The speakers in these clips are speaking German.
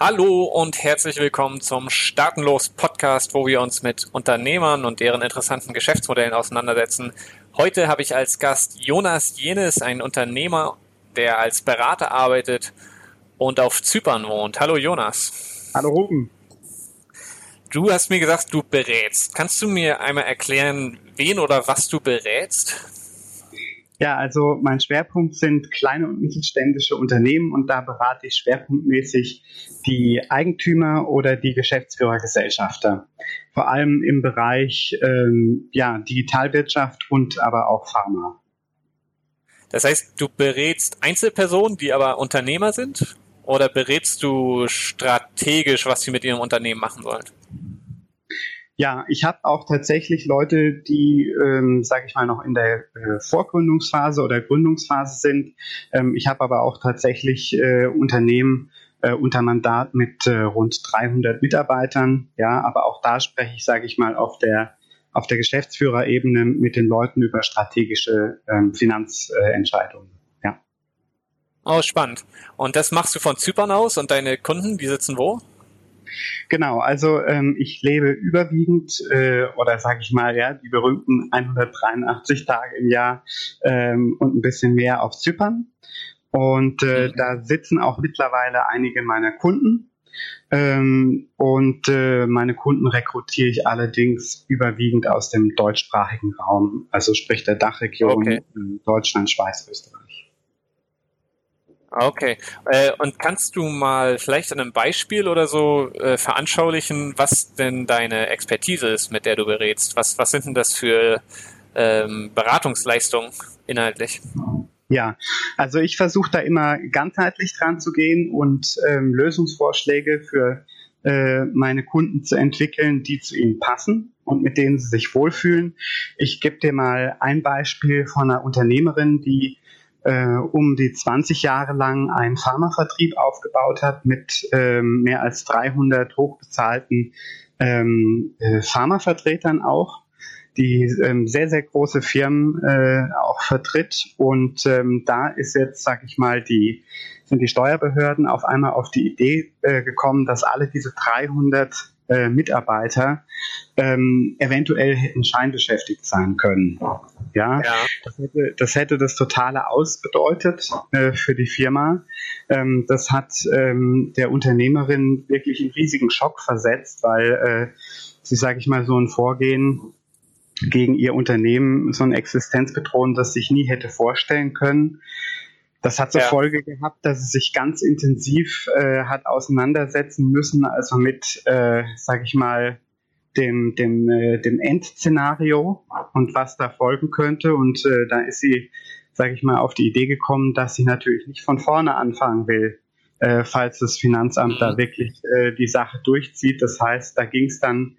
Hallo und herzlich willkommen zum Startenlos Podcast, wo wir uns mit Unternehmern und deren interessanten Geschäftsmodellen auseinandersetzen. Heute habe ich als Gast Jonas Jenes, einen Unternehmer, der als Berater arbeitet und auf Zypern wohnt. Hallo Jonas. Hallo Ruben. Du hast mir gesagt, du berätst. Kannst du mir einmal erklären, wen oder was du berätst? Ja, also mein Schwerpunkt sind kleine und mittelständische Unternehmen und da berate ich schwerpunktmäßig die Eigentümer oder die Geschäftsführergesellschafter. Vor allem im Bereich ähm, ja, Digitalwirtschaft und aber auch Pharma. Das heißt, du berätst Einzelpersonen, die aber Unternehmer sind? Oder berätst du strategisch, was sie mit ihrem Unternehmen machen sollen? Ja, ich habe auch tatsächlich Leute, die, ähm, sage ich mal, noch in der äh, Vorgründungsphase oder Gründungsphase sind. Ähm, ich habe aber auch tatsächlich äh, Unternehmen äh, unter Mandat mit äh, rund 300 Mitarbeitern. Ja, aber auch da spreche ich, sage ich mal, auf der auf der Geschäftsführerebene mit den Leuten über strategische ähm, Finanzentscheidungen. ja. Oh, spannend. Und das machst du von Zypern aus und deine Kunden, die sitzen wo? Genau, also ähm, ich lebe überwiegend äh, oder sage ich mal ja die berühmten 183 Tage im Jahr ähm, und ein bisschen mehr auf Zypern. Und äh, mhm. da sitzen auch mittlerweile einige meiner Kunden. Ähm, und äh, meine Kunden rekrutiere ich allerdings überwiegend aus dem deutschsprachigen Raum, also sprich der Dachregion okay. Deutschland, Schweiz, Österreich. Okay. Äh, und kannst du mal vielleicht an einem Beispiel oder so äh, veranschaulichen, was denn deine Expertise ist, mit der du berätst? Was, was sind denn das für ähm, Beratungsleistungen inhaltlich? Ja, also ich versuche da immer ganzheitlich dran zu gehen und ähm, Lösungsvorschläge für äh, meine Kunden zu entwickeln, die zu ihnen passen und mit denen sie sich wohlfühlen. Ich gebe dir mal ein Beispiel von einer Unternehmerin, die äh, um die 20 Jahre lang einen Pharmavertrieb aufgebaut hat mit ähm, mehr als 300 hochbezahlten ähm, äh, Pharmavertretern auch, die ähm, sehr, sehr große Firmen äh, auch vertritt. Und ähm, da ist jetzt, sag ich mal, die, sind die Steuerbehörden auf einmal auf die Idee äh, gekommen, dass alle diese 300 äh, Mitarbeiter ähm, eventuell hätten scheinbeschäftigt sein können. Ja, ja. Das, hätte, das, hätte, das totale Aus bedeutet äh, für die Firma. Ähm, das hat ähm, der Unternehmerin wirklich einen riesigen Schock versetzt, weil äh, sie, sage ich mal, so ein Vorgehen gegen ihr Unternehmen, so ein Existenzbedrohen, das sich nie hätte vorstellen können. Das hat zur ja. Folge gehabt, dass es sich ganz intensiv äh, hat auseinandersetzen müssen, also mit, äh, sag ich mal, dem, dem, äh, dem Endszenario und was da folgen könnte. Und äh, da ist sie, sage ich mal, auf die Idee gekommen, dass sie natürlich nicht von vorne anfangen will, äh, falls das Finanzamt da wirklich äh, die Sache durchzieht. Das heißt, da ging es dann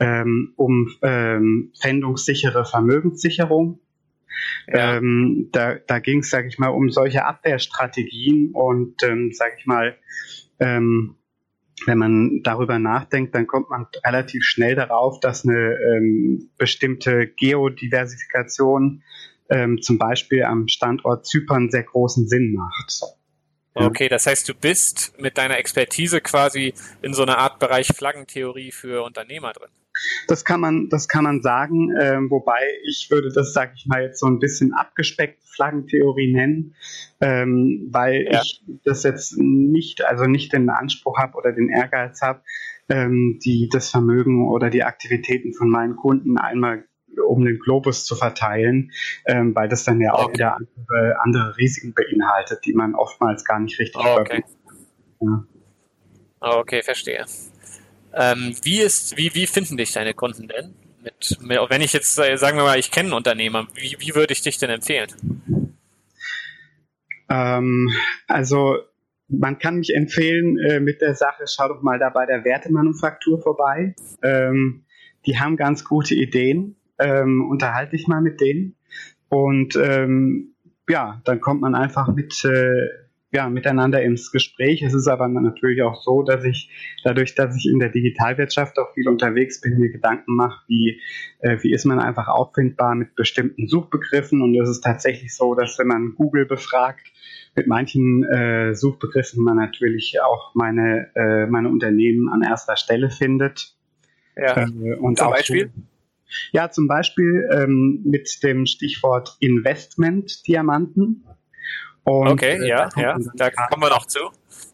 ähm, um ähm, fändungssichere Vermögenssicherung ja. Ähm, da da ging es, sage ich mal, um solche Abwehrstrategien und, ähm, sage ich mal, ähm, wenn man darüber nachdenkt, dann kommt man relativ schnell darauf, dass eine ähm, bestimmte Geodiversifikation ähm, zum Beispiel am Standort Zypern sehr großen Sinn macht. Okay, das heißt, du bist mit deiner Expertise quasi in so einer Art Bereich Flaggentheorie für Unternehmer drin. Das kann man, das kann man sagen, äh, wobei ich würde das, sage ich mal, jetzt so ein bisschen abgespeckt Flaggentheorie nennen, ähm, weil ja. ich das jetzt nicht, also nicht den Anspruch habe oder den Ehrgeiz habe, ähm, die das Vermögen oder die Aktivitäten von meinen Kunden einmal um den Globus zu verteilen, ähm, weil das dann ja auch wieder andere, andere Risiken beinhaltet, die man oftmals gar nicht richtig okay. Ja. Okay, verstehe. Ähm, wie ist, wie, wie finden dich deine Kunden denn? Mit, wenn ich jetzt, äh, sagen wir mal, ich kenne einen Unternehmer, wie, wie würde ich dich denn empfehlen? Ähm, also man kann mich empfehlen äh, mit der Sache, schau doch mal da bei der Wertemanufaktur vorbei. Ähm, die haben ganz gute Ideen. Ähm, unterhalte dich mal mit denen. Und ähm, ja, dann kommt man einfach mit, äh, ja, miteinander ins Gespräch. Es ist aber natürlich auch so, dass ich dadurch, dass ich in der Digitalwirtschaft auch viel unterwegs bin, mir Gedanken mache, wie, äh, wie ist man einfach auffindbar mit bestimmten Suchbegriffen. Und es ist tatsächlich so, dass wenn man Google befragt, mit manchen äh, Suchbegriffen man natürlich auch meine, äh, meine Unternehmen an erster Stelle findet. Ja. Äh, und zum Beispiel? So, ja, zum Beispiel ähm, mit dem Stichwort Investment-Diamanten. Okay, äh, ja, ja, da kommen wir noch zu.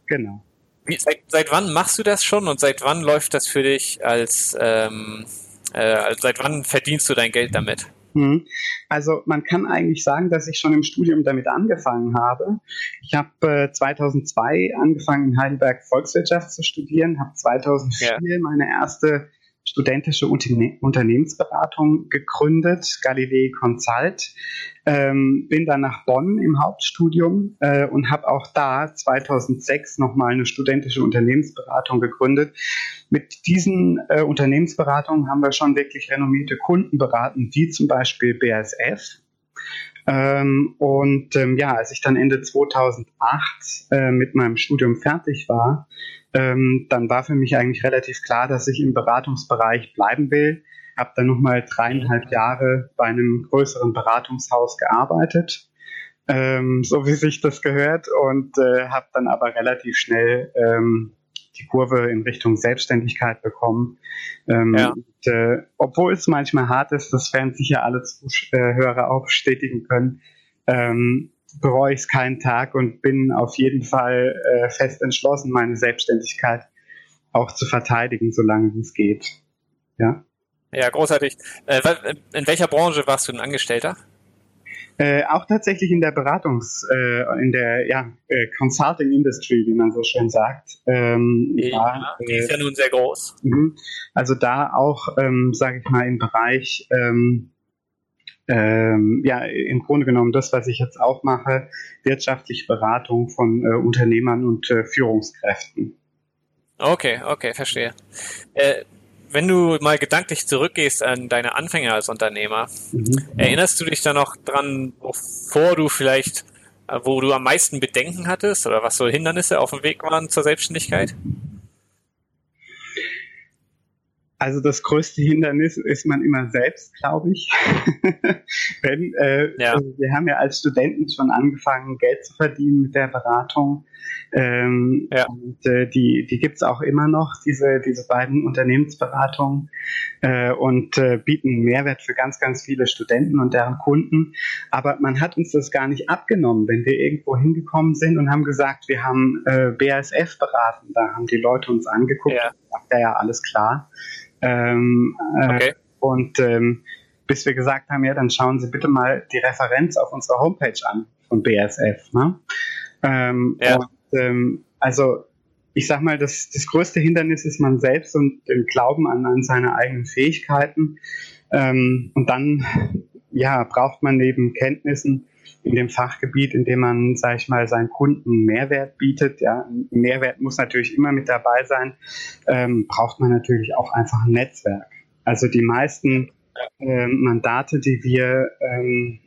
Genau. Wie, seit, seit wann machst du das schon und seit wann läuft das für dich als, ähm, äh, seit wann verdienst du dein Geld damit? Hm. Also man kann eigentlich sagen, dass ich schon im Studium damit angefangen habe. Ich habe äh, 2002 angefangen in Heidelberg Volkswirtschaft zu studieren, habe 2004 ja. meine erste studentische Unterne Unternehmensberatung gegründet, Galilei Consult. Ähm, bin dann nach Bonn im Hauptstudium äh, und habe auch da 2006 nochmal eine studentische Unternehmensberatung gegründet. Mit diesen äh, Unternehmensberatungen haben wir schon wirklich renommierte Kunden beraten, wie zum Beispiel BASF. Ähm, und ähm, ja, als ich dann Ende 2008 äh, mit meinem Studium fertig war, ähm, dann war für mich eigentlich relativ klar, dass ich im Beratungsbereich bleiben will. Habe dann nochmal dreieinhalb Jahre bei einem größeren Beratungshaus gearbeitet, ähm, so wie sich das gehört, und äh, habe dann aber relativ schnell ähm, die Kurve in Richtung Selbstständigkeit bekommen. Ähm, ja. und, äh, obwohl es manchmal hart ist, das werden sicher alle Zuhörer auch bestätigen können, ähm, bereue ich es keinen Tag und bin auf jeden Fall äh, fest entschlossen, meine Selbstständigkeit auch zu verteidigen, solange es geht. Ja. Ja, großartig. Äh, in welcher Branche warst du ein Angestellter? Äh, auch tatsächlich in der Beratungs-, äh, in der ja, äh, Consulting Industry, wie man so schön sagt. Ähm, ja, da, die ist ja nun sehr groß. Mhm. Also da auch, ähm, sage ich mal, im Bereich ähm, ähm, ja, im Grunde genommen das, was ich jetzt auch mache, wirtschaftliche Beratung von äh, Unternehmern und äh, Führungskräften. Okay, okay, verstehe. Wenn du mal gedanklich zurückgehst an deine Anfänge als Unternehmer, mhm. erinnerst du dich da noch dran, bevor du vielleicht, äh, wo du am meisten Bedenken hattest oder was so Hindernisse auf dem Weg waren zur Selbstständigkeit? Also das größte Hindernis ist man immer selbst, glaube ich. Denn äh, ja. also wir haben ja als Studenten schon angefangen, Geld zu verdienen mit der Beratung. Ähm, ja. Und äh, die, die gibt's auch immer noch, diese, diese beiden Unternehmensberatungen äh, und äh, bieten Mehrwert für ganz, ganz viele Studenten und deren Kunden. Aber man hat uns das gar nicht abgenommen, wenn wir irgendwo hingekommen sind und haben gesagt, wir haben äh, BASF beraten. Da haben die Leute uns angeguckt, ja, ja, ja alles klar. Ähm, äh, okay. Und ähm, bis wir gesagt haben, ja, dann schauen Sie bitte mal die Referenz auf unserer Homepage an von BSF. Ne? Ähm, ja. Und, ähm, also ich sag mal, das, das größte Hindernis ist man selbst und den Glauben an, an seine eigenen Fähigkeiten. Ähm, und dann ja, braucht man neben Kenntnissen in dem Fachgebiet, in dem man, sage ich mal, seinen Kunden Mehrwert bietet. Ja, Mehrwert muss natürlich immer mit dabei sein. Ähm, braucht man natürlich auch einfach ein Netzwerk. Also die meisten ähm, Mandate, die wir ähm,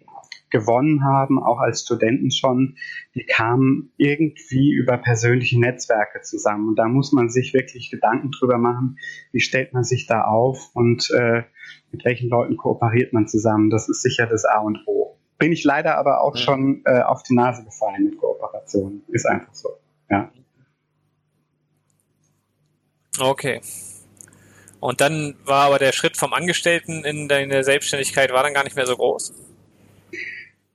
gewonnen haben, auch als Studenten schon, die kamen irgendwie über persönliche Netzwerke zusammen. Und da muss man sich wirklich Gedanken drüber machen, wie stellt man sich da auf und äh, mit welchen Leuten kooperiert man zusammen. Das ist sicher das A und O bin ich leider aber auch ja. schon äh, auf die Nase gefallen mit Kooperationen. Ist einfach so. Ja. Okay. Und dann war aber der Schritt vom Angestellten in deine Selbstständigkeit war dann gar nicht mehr so groß?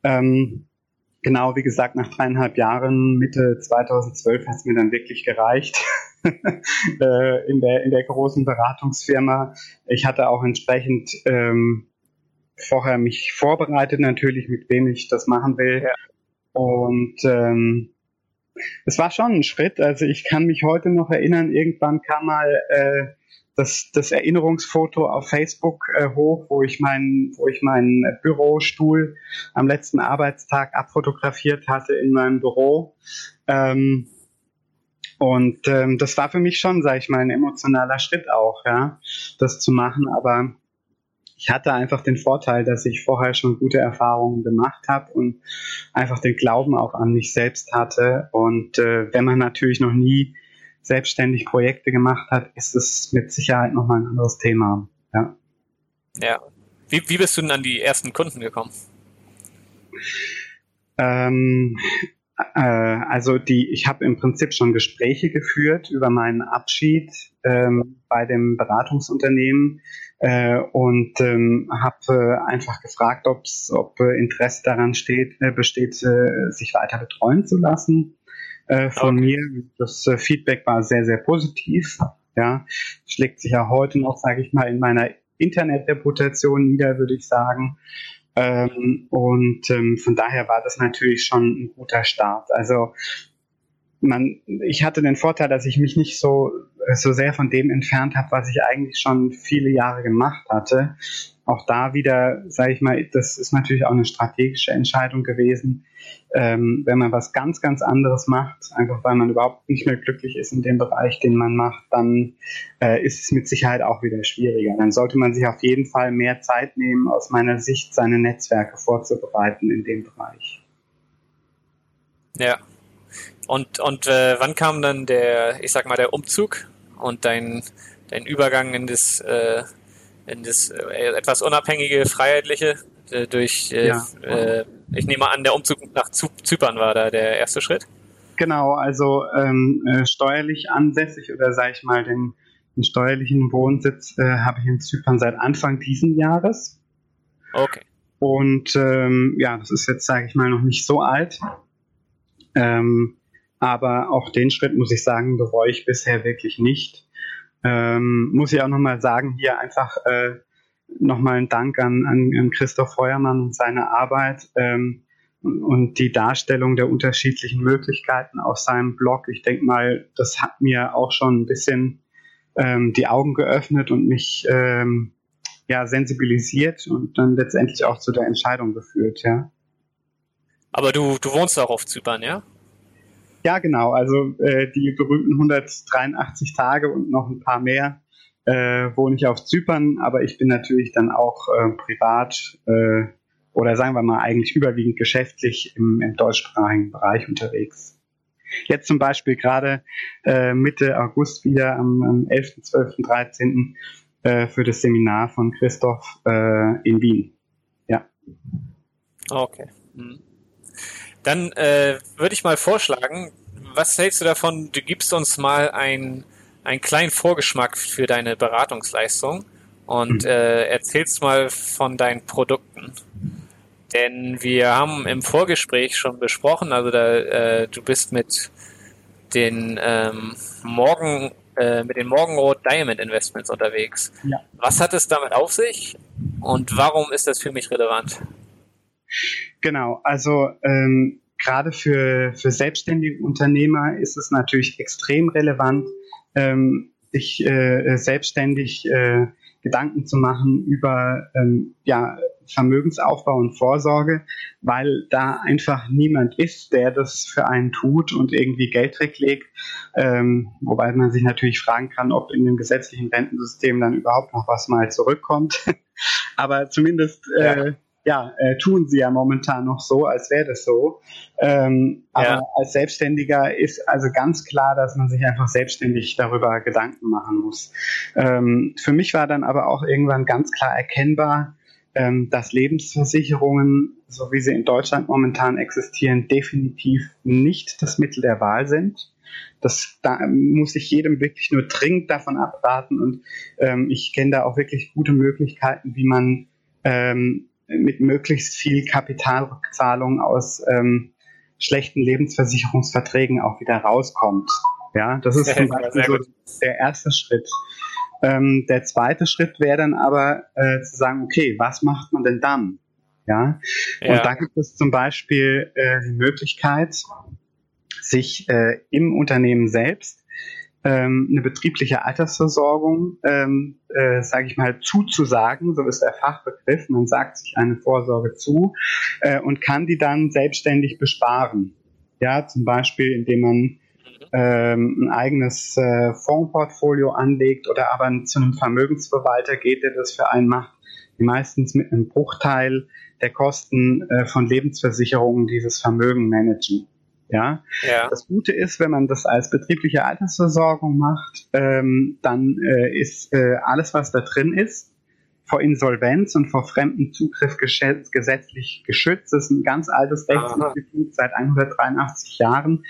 Ähm, genau, wie gesagt, nach dreieinhalb Jahren, Mitte 2012 hat es mir dann wirklich gereicht. äh, in, der, in der großen Beratungsfirma. Ich hatte auch entsprechend ähm, vorher mich vorbereitet natürlich, mit wem ich das machen will. Ja. Und ähm, es war schon ein Schritt. Also ich kann mich heute noch erinnern, irgendwann kam mal äh, das, das Erinnerungsfoto auf Facebook äh, hoch, wo ich meinen, wo ich meinen Bürostuhl am letzten Arbeitstag abfotografiert hatte in meinem Büro. Ähm, und ähm, das war für mich schon, sage ich mal, ein emotionaler Schritt auch, ja, das zu machen. Aber ich hatte einfach den Vorteil, dass ich vorher schon gute Erfahrungen gemacht habe und einfach den Glauben auch an mich selbst hatte. Und äh, wenn man natürlich noch nie selbstständig Projekte gemacht hat, ist es mit Sicherheit nochmal ein anderes Thema. Ja. Ja. Wie, wie bist du denn an die ersten Kunden gekommen? Ähm, äh, also die, ich habe im Prinzip schon Gespräche geführt über meinen Abschied ähm, bei dem Beratungsunternehmen äh, und ähm, habe äh, einfach gefragt, ob's, ob Interesse daran steht, äh, besteht, äh, sich weiter betreuen zu lassen äh, von okay. mir. Das äh, Feedback war sehr, sehr positiv. Ja, schlägt sich ja heute noch, sage ich mal, in meiner Internetreputation nieder, würde ich sagen. Ähm, und ähm, von daher war das natürlich schon ein guter Start. Also man, ich hatte den Vorteil, dass ich mich nicht so, so sehr von dem entfernt habe, was ich eigentlich schon viele Jahre gemacht hatte auch da wieder, sage ich mal, das ist natürlich auch eine strategische Entscheidung gewesen. Ähm, wenn man was ganz, ganz anderes macht, einfach weil man überhaupt nicht mehr glücklich ist in dem Bereich, den man macht, dann äh, ist es mit Sicherheit auch wieder schwieriger. Dann sollte man sich auf jeden Fall mehr Zeit nehmen, aus meiner Sicht seine Netzwerke vorzubereiten in dem Bereich. Ja. Und, und äh, wann kam dann der, ich sag mal, der Umzug und dein, dein Übergang in das äh, in das äh, etwas unabhängige, freiheitliche äh, durch, äh, ja. äh, ich nehme an, der Umzug nach Zypern war da der erste Schritt. Genau, also ähm, äh, steuerlich ansässig oder sage ich mal den, den steuerlichen Wohnsitz äh, habe ich in Zypern seit Anfang diesen Jahres. Okay. Und ähm, ja, das ist jetzt, sage ich mal, noch nicht so alt. Ähm, aber auch den Schritt, muss ich sagen, bereue ich bisher wirklich nicht. Ähm, muss ich auch nochmal sagen, hier einfach äh, nochmal ein Dank an, an, an Christoph Feuermann und seine Arbeit ähm, und die Darstellung der unterschiedlichen Möglichkeiten auf seinem Blog. Ich denke mal, das hat mir auch schon ein bisschen ähm, die Augen geöffnet und mich ähm, ja sensibilisiert und dann letztendlich auch zu der Entscheidung geführt, ja. Aber du, du wohnst auch auf Zypern, ja? Ja, genau. Also äh, die berühmten 183 Tage und noch ein paar mehr äh, wohne ich auf Zypern, aber ich bin natürlich dann auch äh, privat äh, oder sagen wir mal eigentlich überwiegend geschäftlich im, im deutschsprachigen Bereich unterwegs. Jetzt zum Beispiel gerade äh, Mitte August wieder am, am 11., 12., 13. Äh, für das Seminar von Christoph äh, in Wien. Ja. Okay. Mhm. Dann äh, würde ich mal vorschlagen, was hältst du davon? Du gibst uns mal ein, einen kleinen Vorgeschmack für deine Beratungsleistung und mhm. äh, erzählst mal von deinen Produkten. Denn wir haben im Vorgespräch schon besprochen, also da, äh, du bist mit den ähm, Morgen äh, mit den Morgenrot Diamond Investments unterwegs. Ja. Was hat es damit auf sich und warum ist das für mich relevant? Genau, also ähm, gerade für, für selbstständige Unternehmer ist es natürlich extrem relevant, ähm, sich äh, selbstständig äh, Gedanken zu machen über ähm, ja, Vermögensaufbau und Vorsorge, weil da einfach niemand ist, der das für einen tut und irgendwie Geld weglegt. Ähm, wobei man sich natürlich fragen kann, ob in dem gesetzlichen Rentensystem dann überhaupt noch was mal zurückkommt. Aber zumindest äh, ja ja, äh, tun sie ja momentan noch so, als wäre das so. Ähm, ja. Aber als Selbstständiger ist also ganz klar, dass man sich einfach selbstständig darüber Gedanken machen muss. Ähm, für mich war dann aber auch irgendwann ganz klar erkennbar, ähm, dass Lebensversicherungen, so wie sie in Deutschland momentan existieren, definitiv nicht das Mittel der Wahl sind. Das da muss ich jedem wirklich nur dringend davon abraten und ähm, ich kenne da auch wirklich gute Möglichkeiten, wie man ähm, mit möglichst viel Kapitalrückzahlung aus ähm, schlechten Lebensversicherungsverträgen auch wieder rauskommt. Ja, das ist zum Beispiel so der erste Schritt. Ähm, der zweite Schritt wäre dann aber äh, zu sagen, okay, was macht man denn dann? Ja, ja. und da gibt es zum Beispiel äh, die Möglichkeit, sich äh, im Unternehmen selbst ähm, eine betriebliche Altersversorgung, ähm, äh, sage ich mal, zuzusagen, so ist der Fachbegriff. Man sagt sich eine Vorsorge zu äh, und kann die dann selbstständig besparen. Ja, zum Beispiel, indem man ähm, ein eigenes äh, Fondsportfolio anlegt oder aber zu einem Vermögensverwalter geht, der das für einen macht, die meistens mit einem Bruchteil der Kosten äh, von Lebensversicherungen dieses Vermögen managen. Ja? ja. Das Gute ist, wenn man das als betriebliche Altersversorgung macht, ähm, dann äh, ist äh, alles, was da drin ist, vor Insolvenz und vor fremdem Zugriff gesetzlich geschützt. Das ist ein ganz altes Rechtsinstitut seit 183 Jahren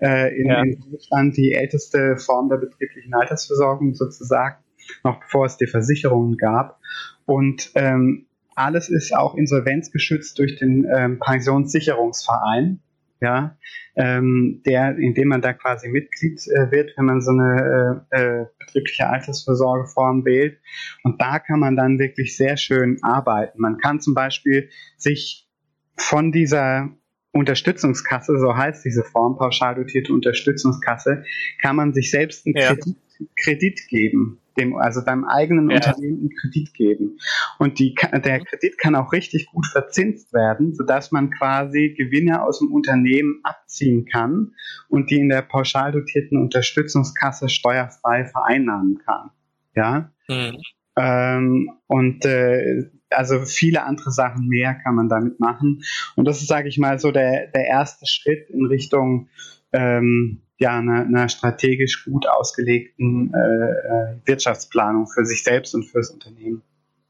äh, in, ja. in Deutschland, die älteste Form der betrieblichen Altersversorgung sozusagen, noch bevor es die Versicherungen gab. Und ähm, alles ist auch insolvenzgeschützt durch den ähm, Pensionssicherungsverein ja, ähm, der, indem man da quasi Mitglied äh, wird, wenn man so eine äh, äh, betriebliche Altersvorsorgeform wählt. Und da kann man dann wirklich sehr schön arbeiten. Man kann zum Beispiel sich von dieser Unterstützungskasse, so heißt diese Form, pauschal dotierte Unterstützungskasse, kann man sich selbst einen ja. Kredit, Kredit geben dem, also deinem eigenen ja. Unternehmen einen Kredit geben. Und die, der Kredit kann auch richtig gut verzinst werden, sodass man quasi Gewinne aus dem Unternehmen abziehen kann und die in der pauschal dotierten Unterstützungskasse steuerfrei vereinnahmen kann. Ja. Mhm. Ähm, und äh, also viele andere Sachen mehr kann man damit machen. Und das ist, sage ich mal, so der, der erste Schritt in Richtung ähm, ja, einer, einer strategisch gut ausgelegten äh, äh, Wirtschaftsplanung für sich selbst und fürs Unternehmen.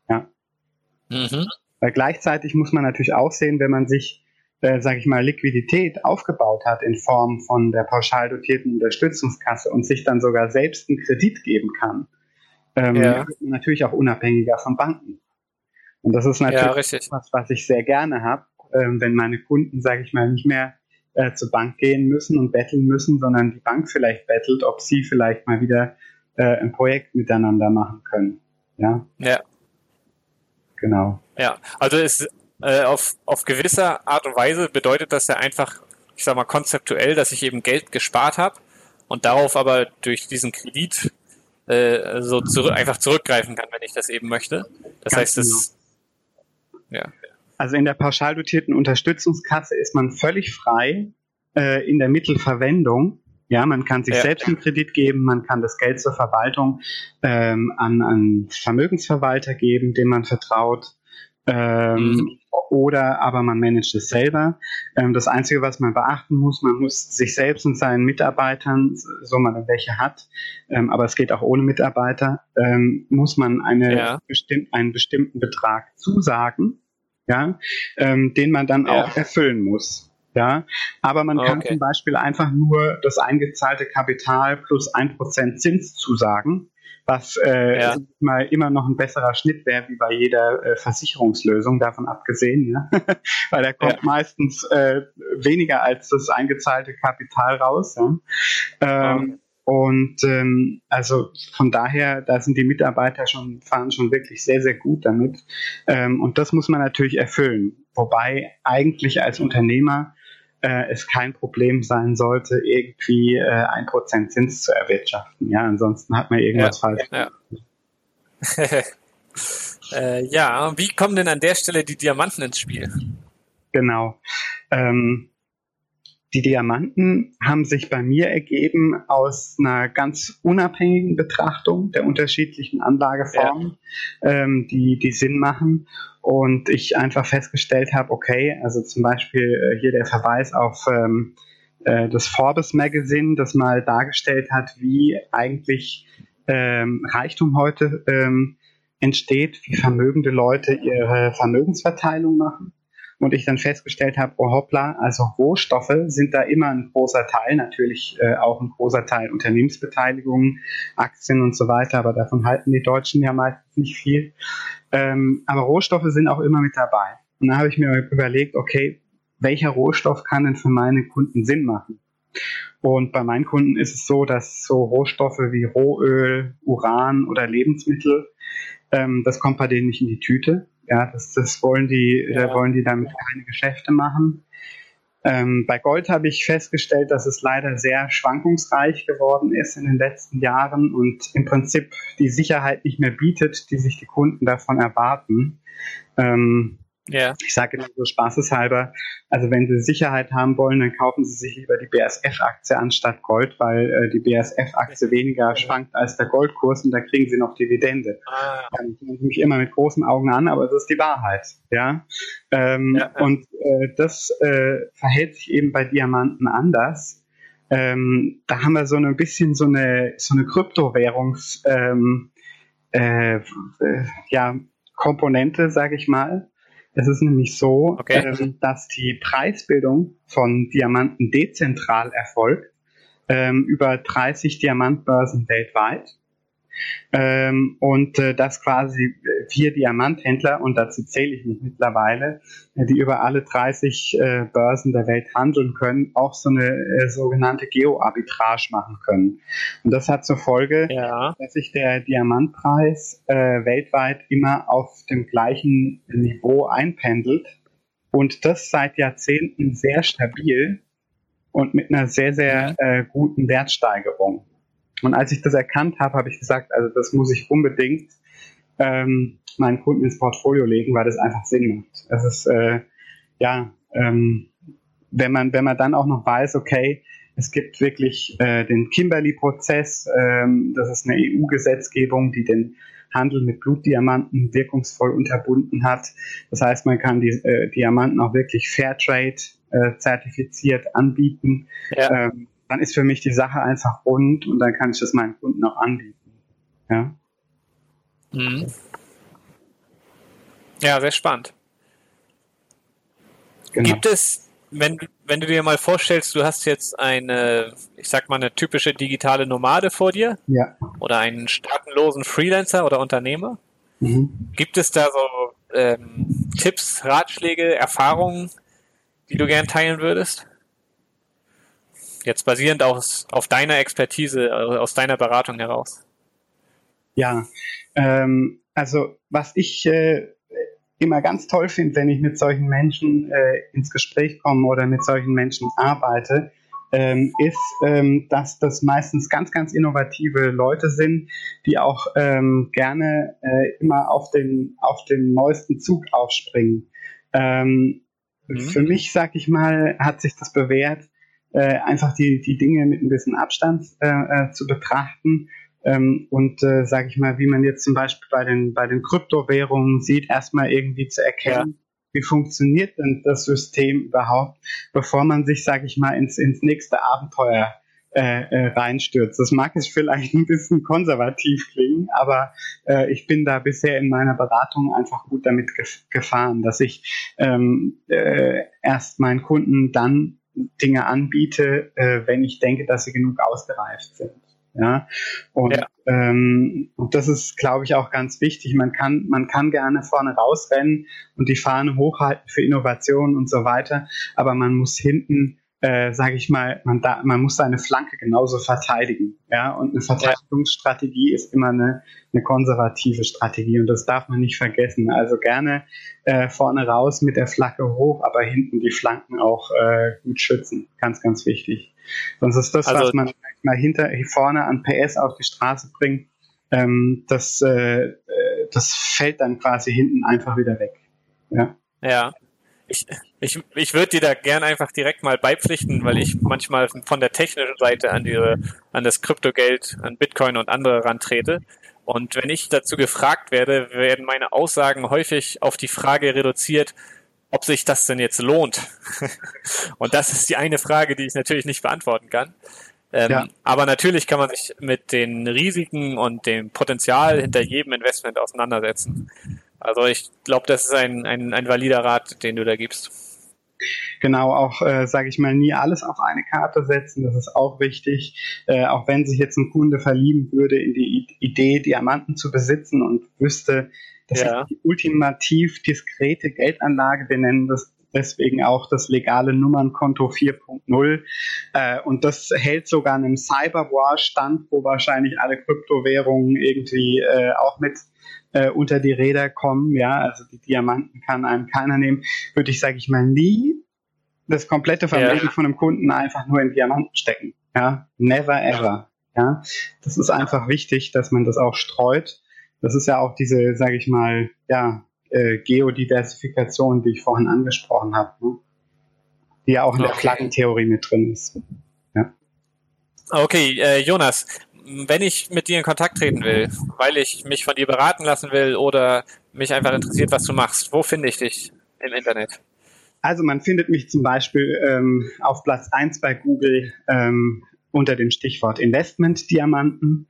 Ja. Mhm. Weil gleichzeitig muss man natürlich auch sehen, wenn man sich, äh, sage ich mal, Liquidität aufgebaut hat in Form von der pauschal dotierten Unterstützungskasse und sich dann sogar selbst einen Kredit geben kann, ähm, ja. wird man natürlich auch unabhängiger von Banken. Und das ist natürlich ja, was, was ich sehr gerne habe, ähm, wenn meine Kunden, sage ich mal, nicht mehr äh, zur Bank gehen müssen und betteln müssen, sondern die Bank vielleicht bettelt, ob sie vielleicht mal wieder äh, ein Projekt miteinander machen können. Ja. Ja. Genau. Ja, also es äh, auf, auf gewisser Art und Weise bedeutet das ja einfach, ich sag mal, konzeptuell, dass ich eben Geld gespart habe und darauf aber durch diesen Kredit äh, so zurück, einfach zurückgreifen kann, wenn ich das eben möchte. Das Ganz heißt, es genau. Ja. Also in der pauschal dotierten Unterstützungskasse ist man völlig frei äh, in der Mittelverwendung. Ja, man kann sich ja. selbst einen Kredit geben, man kann das Geld zur Verwaltung ähm, an, an Vermögensverwalter geben, dem man vertraut. Ähm, mhm. Oder aber man managt es selber. Ähm, das Einzige, was man beachten muss, man muss sich selbst und seinen Mitarbeitern, so man welche hat, ähm, aber es geht auch ohne Mitarbeiter, ähm, muss man eine ja. bestimmt, einen bestimmten Betrag zusagen ja, ähm, den man dann ja. auch erfüllen muss. Ja, aber man kann zum Beispiel einfach nur das eingezahlte Kapital plus ein Prozent Zins zusagen, was äh, ja. mal immer noch ein besserer Schnitt wäre wie bei jeder äh, Versicherungslösung, davon abgesehen, ja? weil da kommt ja. meistens äh, weniger als das eingezahlte Kapital raus. Ja? Ähm, und ähm, also von daher, da sind die Mitarbeiter schon, fahren schon wirklich sehr, sehr gut damit. Ähm, und das muss man natürlich erfüllen. Wobei eigentlich als Unternehmer äh, es kein Problem sein sollte, irgendwie äh, ein äh, Prozent Zins zu erwirtschaften. Ja, ansonsten hat man irgendwas ja, falsch. Ja. äh, ja, wie kommen denn an der Stelle die Diamanten ins Spiel? Genau. Ähm, die Diamanten haben sich bei mir ergeben aus einer ganz unabhängigen Betrachtung der unterschiedlichen Anlageformen, ja. ähm, die, die Sinn machen. Und ich einfach festgestellt habe, okay, also zum Beispiel äh, hier der Verweis auf ähm, äh, das Forbes Magazine, das mal dargestellt hat, wie eigentlich ähm, Reichtum heute ähm, entsteht, wie vermögende Leute ihre Vermögensverteilung machen und ich dann festgestellt habe, oh hoppla, also Rohstoffe sind da immer ein großer Teil, natürlich äh, auch ein großer Teil Unternehmensbeteiligungen, Aktien und so weiter, aber davon halten die Deutschen ja meistens nicht viel. Ähm, aber Rohstoffe sind auch immer mit dabei. Und da habe ich mir überlegt, okay, welcher Rohstoff kann denn für meine Kunden Sinn machen? Und bei meinen Kunden ist es so, dass so Rohstoffe wie Rohöl, Uran oder Lebensmittel, ähm, das kommt bei denen nicht in die Tüte. Ja, das, das wollen die, ja. da wollen die damit keine Geschäfte machen. Ähm, bei Gold habe ich festgestellt, dass es leider sehr schwankungsreich geworden ist in den letzten Jahren und im Prinzip die Sicherheit nicht mehr bietet, die sich die Kunden davon erwarten. Ähm, Ja. Ich sage immer so spaßeshalber, also wenn Sie Sicherheit haben wollen, dann kaufen Sie sich lieber die BASF-Aktie anstatt Gold, weil äh, die BASF-Aktie weniger schwankt als der Goldkurs und da kriegen Sie noch Dividende. Ah. Dann sehen Sie mich immer mit großen Augen an, aber das ist die Wahrheit. Ja, ähm, ja, ja. Und äh, das äh, verhält sich eben bei Diamanten anders. Ähm, da haben wir so ein bisschen so eine so eine Kryptowährungs ähm, äh, äh, ja, Komponente, sage ich mal. Es ist nämlich so, okay. ähm, dass die Preisbildung von Diamanten dezentral erfolgt ähm, über 30 Diamantbörsen weltweit. Ähm, und äh, das quasi vier Diamanthändler, und dazu zähle ich mich mittlerweile, äh, die über alle 30 äh, Börsen der Welt handeln können, auch so eine äh, sogenannte Geo-Arbitrage machen können. Und das hat zur Folge, ja. dass sich der Diamantpreis äh, weltweit immer auf dem gleichen Niveau einpendelt. Und das seit Jahrzehnten sehr stabil und mit einer sehr, sehr mhm. äh, guten Wertsteigerung. Und als ich das erkannt habe, habe ich gesagt, also das muss ich unbedingt ähm, meinen Kunden ins Portfolio legen, weil das einfach Sinn macht. Es ist äh, ja, ähm, wenn man wenn man dann auch noch weiß, okay, es gibt wirklich äh, den Kimberley-Prozess, ähm, das ist eine EU-Gesetzgebung, die den Handel mit Blutdiamanten wirkungsvoll unterbunden hat. Das heißt, man kann die äh, Diamanten auch wirklich Fairtrade äh, zertifiziert anbieten. Ja. Ähm, dann ist für mich die Sache einfach rund und dann kann ich das meinen Kunden auch anbieten. Ja, mhm. ja sehr spannend. Genau. Gibt es, wenn, wenn du dir mal vorstellst, du hast jetzt eine, ich sag mal, eine typische digitale Nomade vor dir ja. oder einen staatenlosen Freelancer oder Unternehmer, mhm. gibt es da so ähm, Tipps, Ratschläge, Erfahrungen, die du gern teilen würdest? Jetzt basierend aus, auf deiner Expertise, äh, aus deiner Beratung heraus. Ja, ähm, also was ich äh, immer ganz toll finde, wenn ich mit solchen Menschen äh, ins Gespräch komme oder mit solchen Menschen arbeite, ähm, ist, ähm, dass das meistens ganz, ganz innovative Leute sind, die auch ähm, gerne äh, immer auf den, auf den neuesten Zug aufspringen. Ähm, mhm. Für mich, sag ich mal, hat sich das bewährt, äh, einfach die, die Dinge mit ein bisschen Abstand äh, äh, zu betrachten. Ähm, und äh, sage ich mal, wie man jetzt zum Beispiel bei den, bei den Kryptowährungen sieht, erstmal irgendwie zu erkennen, ja. wie funktioniert denn das System überhaupt, bevor man sich, sage ich mal, ins, ins nächste Abenteuer äh, äh, reinstürzt. Das mag es vielleicht ein bisschen konservativ klingen, aber äh, ich bin da bisher in meiner Beratung einfach gut damit gef gefahren, dass ich ähm, äh, erst meinen Kunden dann Dinge anbiete, äh, wenn ich denke, dass sie genug ausgereift sind. Ja, und, ja. Ähm, und das ist, glaube ich, auch ganz wichtig. Man kann, man kann gerne vorne rausrennen und die Fahne hochhalten für Innovation und so weiter, aber man muss hinten äh, sage ich mal, man, da, man muss seine Flanke genauso verteidigen. Ja, und eine Verteidigungsstrategie ist immer eine, eine konservative Strategie und das darf man nicht vergessen. Also gerne äh, vorne raus mit der Flagge hoch, aber hinten die Flanken auch äh, gut schützen. Ganz, ganz wichtig. Sonst ist das, also, was man mal hinter vorne an PS auf die Straße bringt, ähm, das, äh, äh, das fällt dann quasi hinten einfach wieder weg. Ja. Ja, ich, ich, ich würde dir da gern einfach direkt mal beipflichten, weil ich manchmal von der technischen Seite an, die, an das Kryptogeld, an Bitcoin und andere rantrete. Und wenn ich dazu gefragt werde, werden meine Aussagen häufig auf die Frage reduziert, ob sich das denn jetzt lohnt. und das ist die eine Frage, die ich natürlich nicht beantworten kann. Ähm, ja. Aber natürlich kann man sich mit den Risiken und dem Potenzial hinter jedem Investment auseinandersetzen. Also ich glaube, das ist ein, ein, ein valider Rat, den du da gibst. Genau, auch, äh, sage ich mal, nie alles auf eine Karte setzen, das ist auch wichtig. Äh, auch wenn sich jetzt ein Kunde verlieben würde in die Idee, Diamanten zu besitzen und wüsste, das ja. ist die ultimativ diskrete Geldanlage, wir nennen das deswegen auch das legale Nummernkonto 4.0. Äh, und das hält sogar einem Cyberwar stand, wo wahrscheinlich alle Kryptowährungen irgendwie äh, auch mit äh, unter die Räder kommen, ja, also die Diamanten kann einem keiner nehmen, würde ich, sage ich mal, nie das komplette Vermögen ja. von einem Kunden einfach nur in Diamanten stecken. Ja, never ever. Ja, das ist einfach wichtig, dass man das auch streut. Das ist ja auch diese, sage ich mal, ja, äh, Geodiversifikation, die ich vorhin angesprochen habe, ne? die ja auch in okay. der Flaggentheorie mit drin ist. Ja. Okay, äh, Jonas, wenn ich mit dir in Kontakt treten will, weil ich mich von dir beraten lassen will oder mich einfach interessiert, was du machst, wo finde ich dich im Internet? Also man findet mich zum Beispiel ähm, auf Platz 1 bei Google ähm, unter dem Stichwort Investmentdiamanten.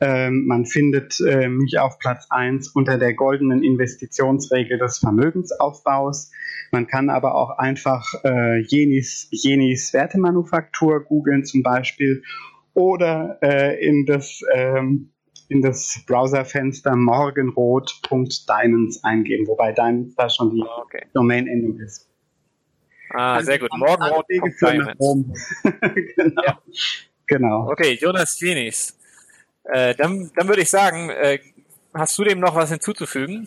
Ähm, man findet äh, mich auf Platz 1 unter der goldenen Investitionsregel des Vermögensaufbaus. Man kann aber auch einfach äh, Jenis, Jenis Wertemanufaktur googeln zum Beispiel oder äh, in das ähm, in das Browserfenster morgenrot.diamonds eingeben, wobei Diamonds da schon die okay. Domain-Endung ist. Ah, also sehr gut. Morgenrot.diamonds. genau. Ja. genau. Okay, Jonas Jenis. Äh, dann, dann würde ich sagen, äh, hast du dem noch was hinzuzufügen?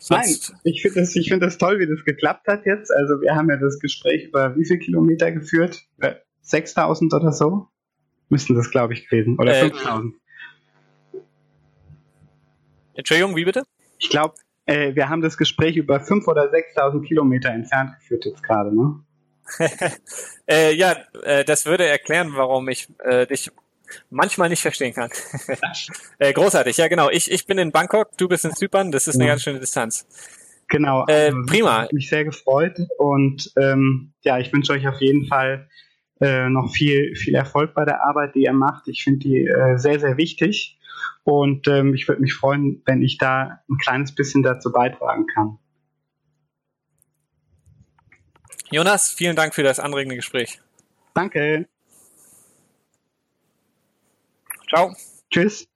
Sonst Nein, ich finde das, ich finde das toll, wie das geklappt hat jetzt. Also wir haben ja das Gespräch über wie viele Kilometer geführt? 6000 äh, oder so? Müssten das, glaube ich, gewesen. Oder äh, 5000. Entschuldigung, wie bitte? Ich glaube, äh, wir haben das Gespräch über 5.000 oder 6.000 Kilometer entfernt geführt jetzt gerade, ne? äh, ja, äh, das würde erklären, warum ich äh, dich manchmal nicht verstehen kann. äh, großartig, ja genau. Ich, ich bin in Bangkok, du bist in Zypern, das ist eine ja. ganz schöne Distanz. Genau. Äh, also, prima. Hat mich sehr gefreut und ähm, ja, ich wünsche euch auf jeden Fall äh, noch viel, viel Erfolg bei der Arbeit, die ihr macht. Ich finde die äh, sehr, sehr wichtig und ähm, ich würde mich freuen, wenn ich da ein kleines bisschen dazu beitragen kann. Jonas, vielen Dank für das anregende Gespräch. Danke. Ciao. Tschüss.